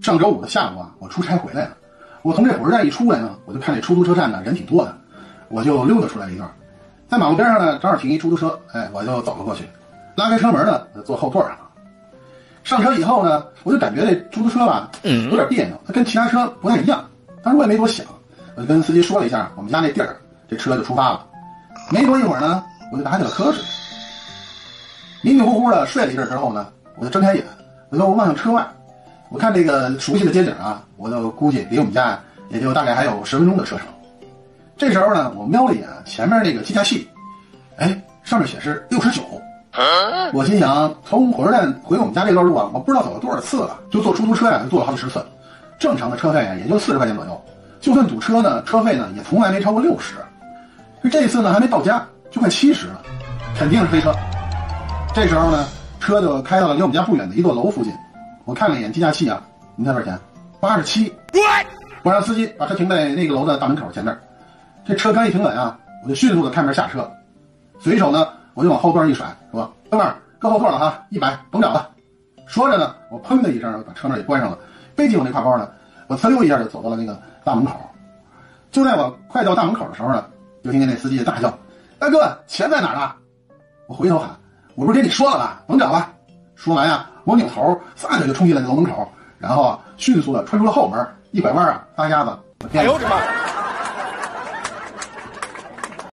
上周五的下午啊，我出差回来了。我从这火车站一出来呢，我就看这出租车站呢人挺多的，我就溜达出来一段，在马路边上呢正好停一出租车，哎，我就走了过去，拉开车门呢，坐后座上了。上车以后呢，我就感觉这出租车吧有点别扭，它跟其他车不太一样。当时我也没多想，我就跟司机说了一下我们家那地儿，这车就出发了。没多一会儿呢，我就打起了瞌睡。迷迷糊糊的睡了一阵之后呢，我就睁开眼，我就望向车外，我看这个熟悉的街景啊，我就估计离我们家也就大概还有十分钟的车程。这时候呢，我瞄了一眼前面那个计价器，哎，上面显示六十九。我心想，从火车站回我们家这段路啊，我不知道走了多少次了，就坐出租车呀，就坐了好几十次。正常的车费啊，也就四十块钱左右，就算堵车呢，车费呢也从来没超过六十。这次呢还没到家，就快七十了，肯定是黑车。这时候呢，车就开到了离我们家不远的一座楼附近。我看了一眼计价器啊，你猜多少钱？八十七。我让司机把车停在那个楼的大门口前面。这车刚一停稳啊，我就迅速的开门下车，随手呢我就往后座一甩，说：“哥们儿，搁后座了哈，一百甭找了。”说着呢，我砰的一声把车门给关上了，背起我那挎包呢，我呲溜一下就走到了那个大门口。就在我快到大门口的时候呢。就听见那司机大叫：“大哥，钱在哪儿呢？”我回头喊：“我不是跟你说了吗？甭找了。”说完呀，我扭头撒腿就冲进了楼门口，然后啊，迅速的穿出了后门，一拐弯啊，撒丫子，哎呦我的妈！